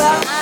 봐.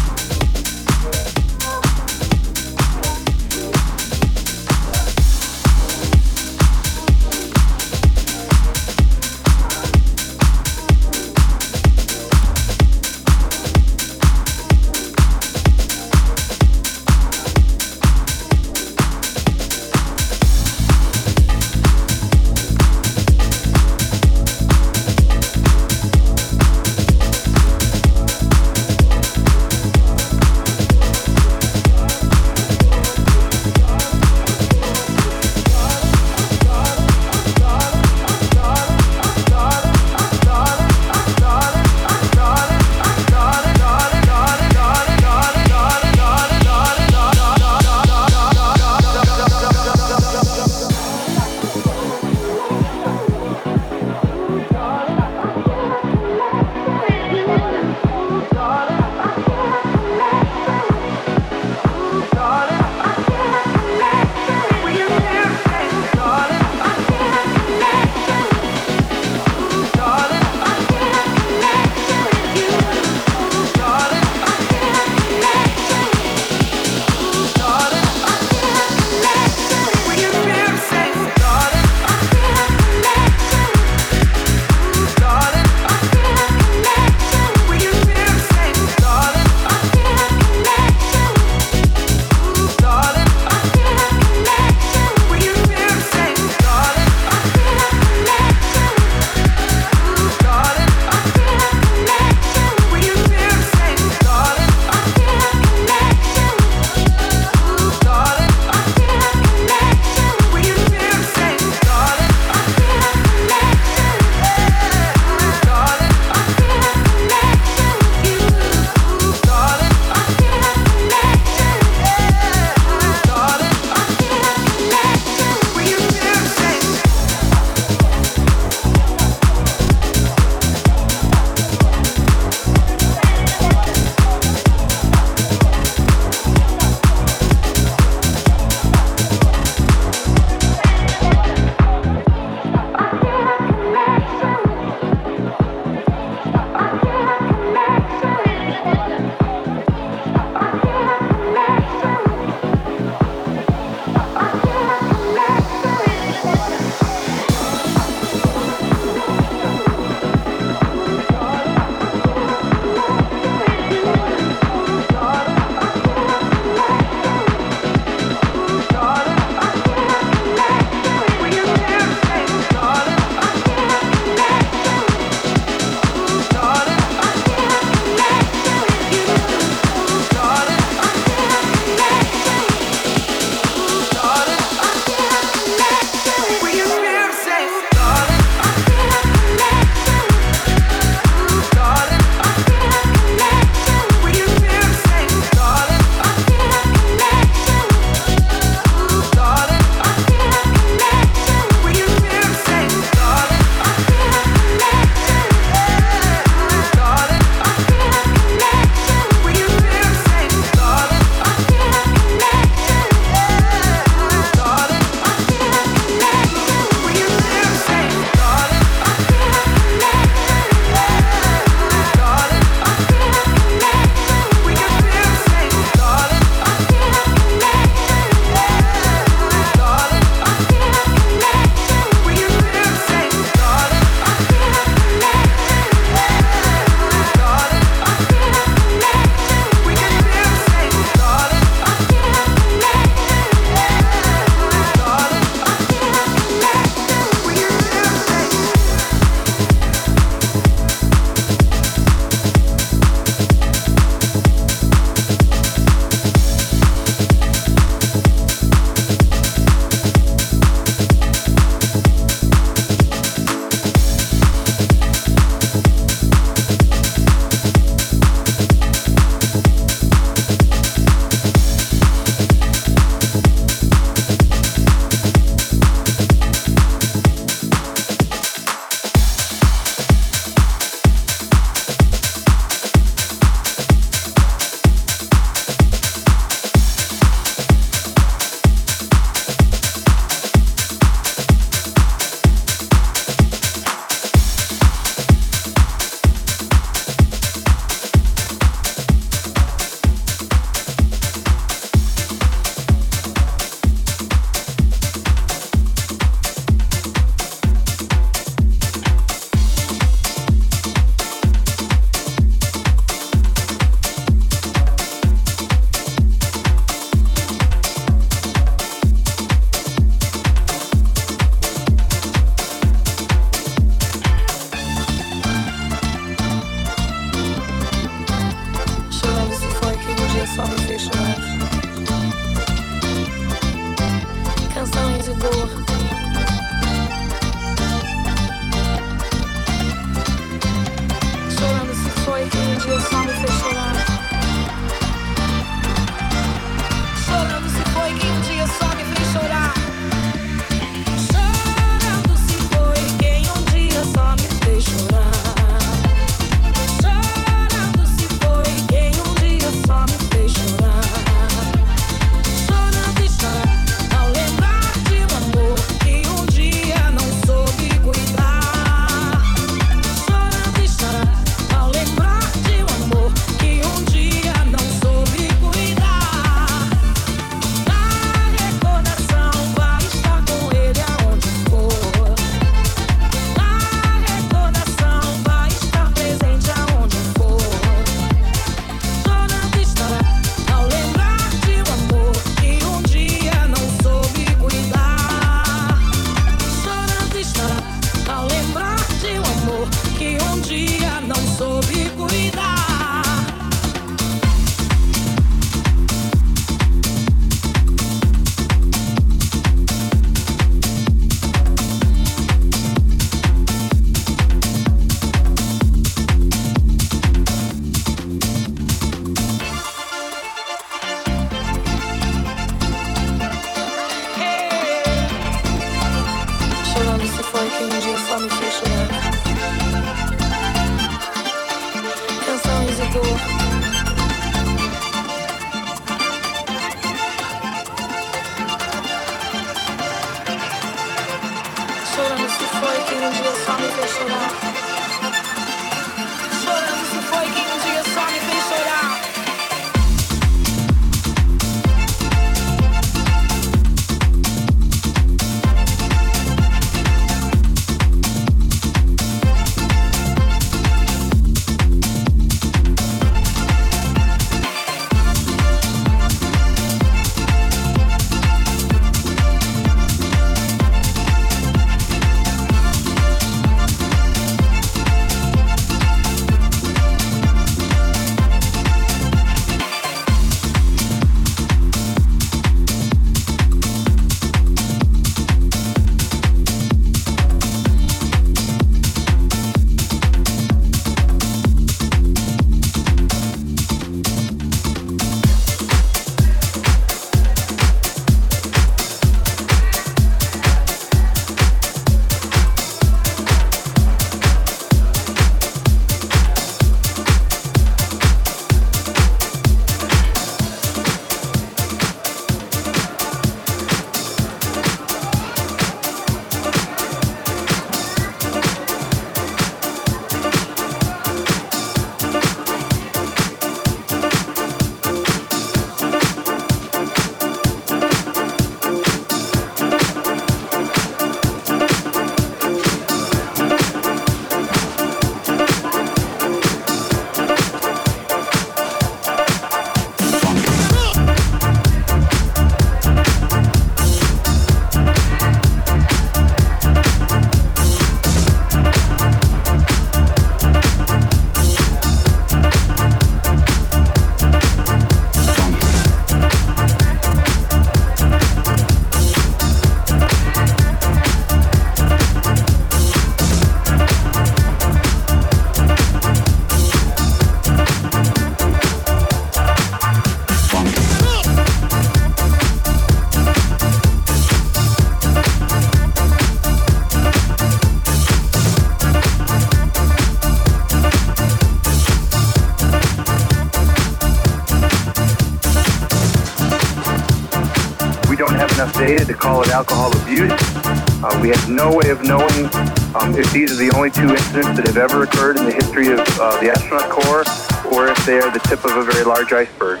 These are the only two incidents that have ever occurred in the history of uh, the astronaut corps, or if they are the tip of a very large iceberg.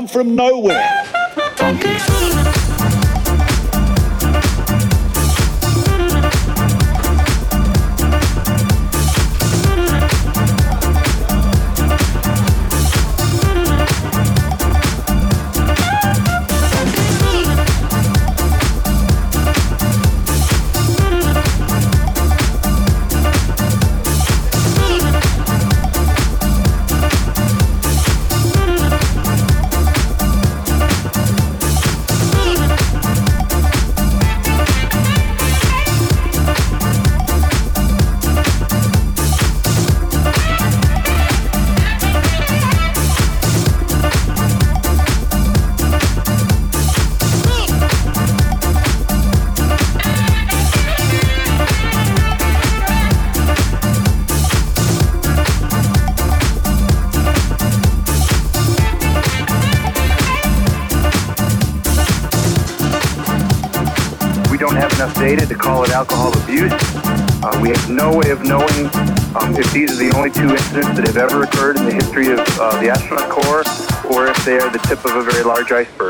Come from nowhere. They are the tip of a very large iceberg.